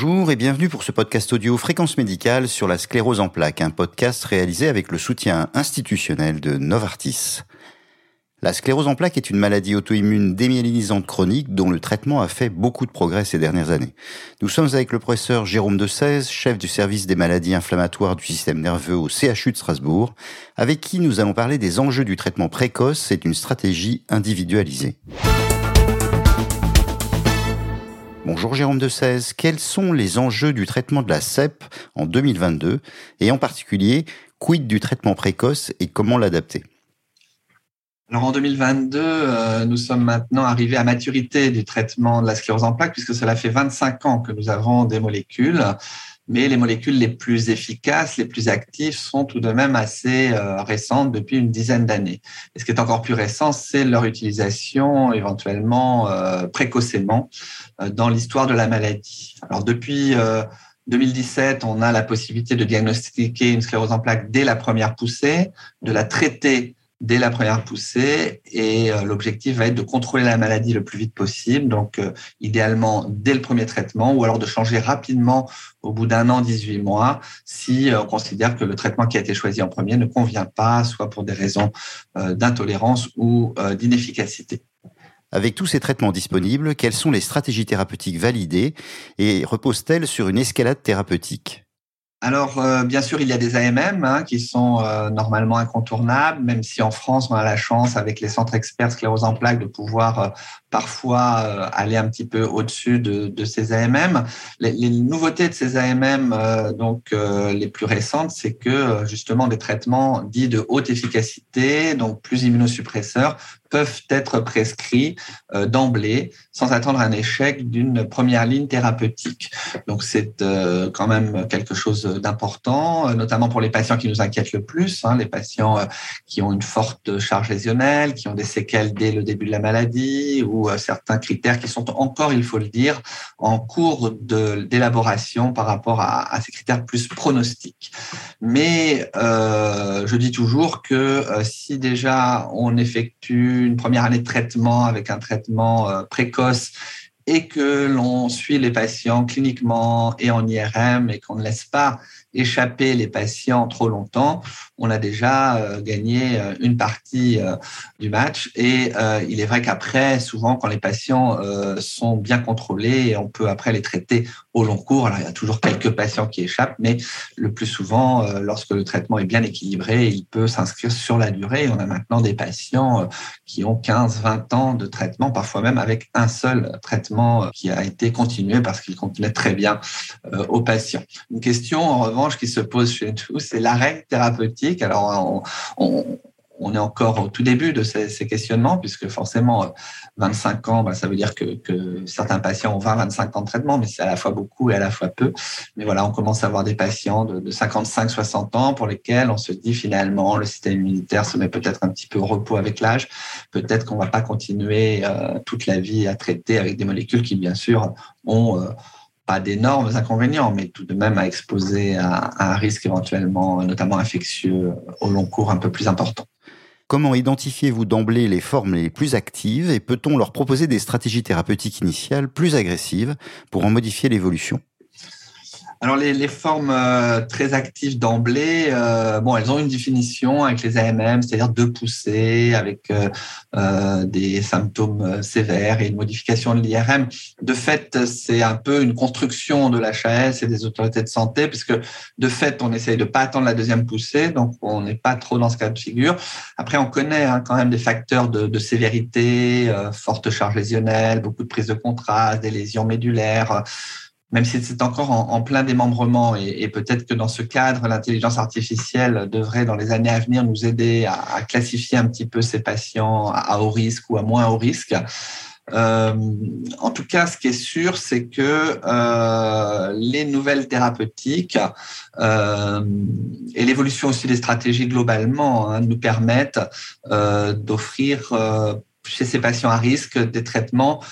Bonjour et bienvenue pour ce podcast audio Fréquence médicale sur la sclérose en plaques, un podcast réalisé avec le soutien institutionnel de Novartis. La sclérose en plaques est une maladie auto-immune démyélinisante chronique dont le traitement a fait beaucoup de progrès ces dernières années. Nous sommes avec le professeur Jérôme de 16, chef du service des maladies inflammatoires du système nerveux au CHU de Strasbourg, avec qui nous allons parler des enjeux du traitement précoce et d'une stratégie individualisée. Bonjour Jérôme de 16. Quels sont les enjeux du traitement de la CEP en 2022 et en particulier, quid du traitement précoce et comment l'adapter? Alors en 2022, euh, nous sommes maintenant arrivés à maturité du traitement de la sclérose en plaques puisque cela fait 25 ans que nous avons des molécules mais les molécules les plus efficaces, les plus actives sont tout de même assez euh, récentes depuis une dizaine d'années. Et ce qui est encore plus récent, c'est leur utilisation éventuellement euh, précocement euh, dans l'histoire de la maladie. Alors depuis 2017, on a la possibilité de diagnostiquer une sclérose en plaques dès la première poussée, de la traiter dès la première poussée et euh, l'objectif va être de contrôler la maladie le plus vite possible, donc euh, idéalement dès le premier traitement ou alors de changer rapidement au bout d'un an, 18 mois, si euh, on considère que le traitement qui a été choisi en premier ne convient pas, soit pour des raisons d'intolérance ou d'inefficacité. Avec tous ces traitements disponibles, quelles sont les stratégies thérapeutiques validées et reposent-elles sur une escalade thérapeutique? Alors, euh, bien sûr, il y a des AMM hein, qui sont euh, normalement incontournables, même si en France, on a la chance, avec les centres experts sclérose en plaques, de pouvoir euh, parfois aller un petit peu au-dessus de, ces AMM. Les, les, nouveautés de ces AMM, donc les plus récentes, c'est que justement des traitements dits de haute efficacité, donc plus immunosuppresseurs, peuvent être prescrits euh, d'emblée sans attendre un échec d'une première ligne thérapeutique. Donc c'est euh, quand même quelque chose d'important, euh, notamment pour les patients qui nous inquiètent le plus, hein, les patients qui ont une forte charge lésionnelle, qui ont des séquelles dès le début de la maladie ou certains critères qui sont encore, il faut le dire, en cours d'élaboration par rapport à, ces critères plus pronostiques. Mais je dis toujours que si déjà on effectue une première année de traitement avec un traitement euh, précoce et que l'on suit les patients cliniquement et en IRM et qu'on ne laisse pas échapper les patients trop longtemps, on a déjà euh, gagné euh, une partie euh, du match. Et il est vrai qu'après, souvent, quand les patients sont bien contrôlés, on peut après les traiter au long cours. Alors, il y a toujours quelques patients qui échappent, mais le plus souvent, lorsque le traitement est bien équilibré, il peut s'inscrire sur la durée. On a maintenant des patients qui ont 15, 20 ans de traitement, parfois même avec un seul traitement qui a été continué parce qu'il continuait très bien aux patients. Une question, en revanche, qui se pose chez nous, c'est l'arrêt thérapeutique. Alors, on, est encore au tout début de ces, questionnements, puisque forcément, 25 ans, bah, ça veut dire que, certains patients ont 20-25 ans de traitement, mais c'est à la fois beaucoup et à la fois peu. Mais voilà, on commence à avoir des patients de, de 55-60 ans pour lesquels on se dit finalement, le système immunitaire se met peut-être un petit peu au repos avec l'âge. Peut-être qu'on va pas continuer euh, toute la vie à traiter avec des molécules qui, bien sûr, ont... Euh, pas d'énormes inconvénients, mais tout de même à exposer à, un risque éventuellement, notamment infectieux, au long cours un peu plus important. Comment identifiez-vous d'emblée les formes les plus actives et peut-on leur proposer des stratégies thérapeutiques initiales plus agressives pour en modifier l'évolution? Alors les, les formes euh, très actives d'emblée, euh, bon, elles ont une définition avec les AMM, c'est-à-dire deux poussées avec euh, euh des symptômes sévères et une modification de l'IRM. De fait, c'est un peu une construction de l'HAS et des autorités de santé, puisque de fait, on essaye de pas attendre la deuxième poussée, donc on n'est pas trop dans ce cas de figure. Après, on connaît hein, quand même des facteurs de, de sévérité, forte charge lésionnelle, beaucoup de prise de contraste, des lésions médulaires même si c'est encore en, plein démembrement et, peut-être que dans ce cadre, l'intelligence artificielle devrait dans les années à venir nous aider à, classifier un petit peu ces patients à, haut risque ou à moins haut risque. Euh, en tout cas, ce qui est sûr, c'est que euh, les nouvelles thérapeutiques euh, et l'évolution aussi des stratégies globalement hein, nous permettent d'offrir chez ces patients à risque des traitements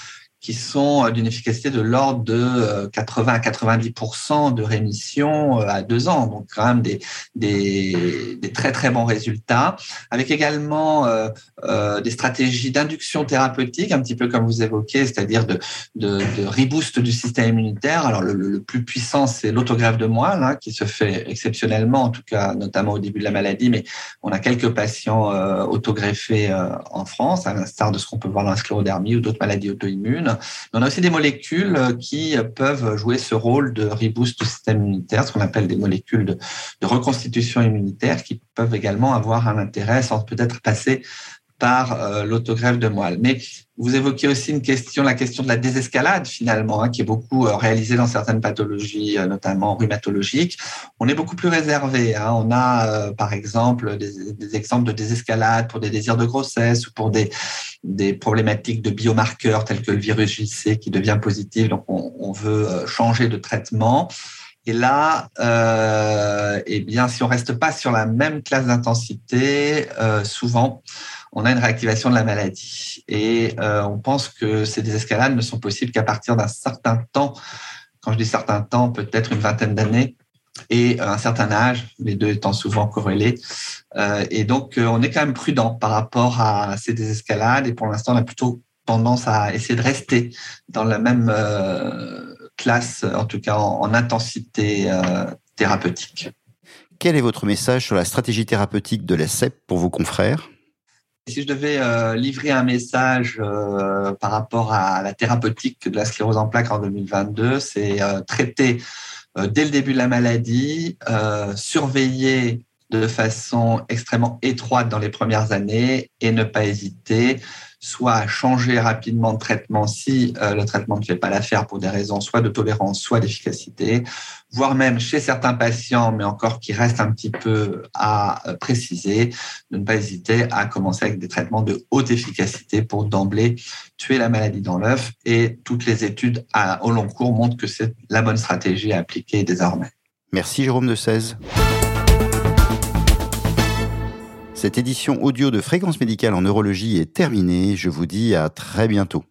qui sont d'une efficacité de l'ordre de 80 à 90% de rémission à deux ans. Donc, quand même des, très, très bons résultats. Avec également euh, des stratégies d'induction thérapeutique, un petit peu comme vous évoquez, c'est-à-dire de, reboost du système immunitaire. Alors, le, plus puissant, c'est l'autogreffe de moelle, hein, qui se fait exceptionnellement, en tout cas, notamment au début de la maladie, mais on a quelques patients euh, autogreffés euh, en France, à l'instar de ce qu'on peut voir dans la sclérodermie ou d'autres maladies auto-immunes. On a aussi des molécules qui peuvent jouer ce rôle de reboost du système immunitaire, ce qu'on appelle des molécules de, de reconstitution immunitaire, qui peuvent également avoir un intérêt sans peut-être passer par euh, l'autogreffe de moelle. Mais vous évoquez aussi une question, la question de la désescalade finalement, hein, qui est beaucoup euh, réalisée dans certaines pathologies, euh, notamment rhumatologiques. On est beaucoup plus réservé. Hein. On a par exemple des, des, exemples de désescalade pour des désirs de grossesse ou pour des, des problématiques de biomarqueurs tels que le virus JC qui devient positif. Donc on, on veut changer de traitement. Et là, euh, eh bien, si on reste pas sur la même classe d'intensité, euh, souvent, on a une réactivation de la maladie. Et euh, on pense que ces désescalades ne sont possibles qu'à partir d'un certain temps. Quand je dis certain temps, peut-être une vingtaine d'années et un certain âge, les deux étant souvent corrélés. Euh, et donc, on est quand même prudent par rapport à ces désescalades. Et pour l'instant, on a plutôt tendance à essayer de rester dans la même classe, en tout cas en, en intensité euh, thérapeutique. Quel est votre message sur la stratégie thérapeutique de la CEP pour vos confrères? Si je devais euh, livrer un message euh, par rapport à la thérapeutique de la sclérose en plaques en 2022, c'est euh, traiter dès le début de la maladie, surveiller de façon extrêmement étroite dans les premières années et ne pas hésiter soit à changer rapidement de traitement si euh, le traitement ne fait pas l'affaire pour des raisons soit de tolérance, soit d'efficacité, voire même chez certains patients, mais encore qui reste un petit peu à euh, préciser, de ne pas hésiter à commencer avec des traitements de haute efficacité pour d'emblée tuer la maladie dans l'œuf. Et toutes les études à, au long cours montrent que c'est la bonne stratégie à appliquer désormais. Merci Jérôme de 16. Cette édition audio de Fréquence Médicale en neurologie est terminée. Je vous dis à très bientôt.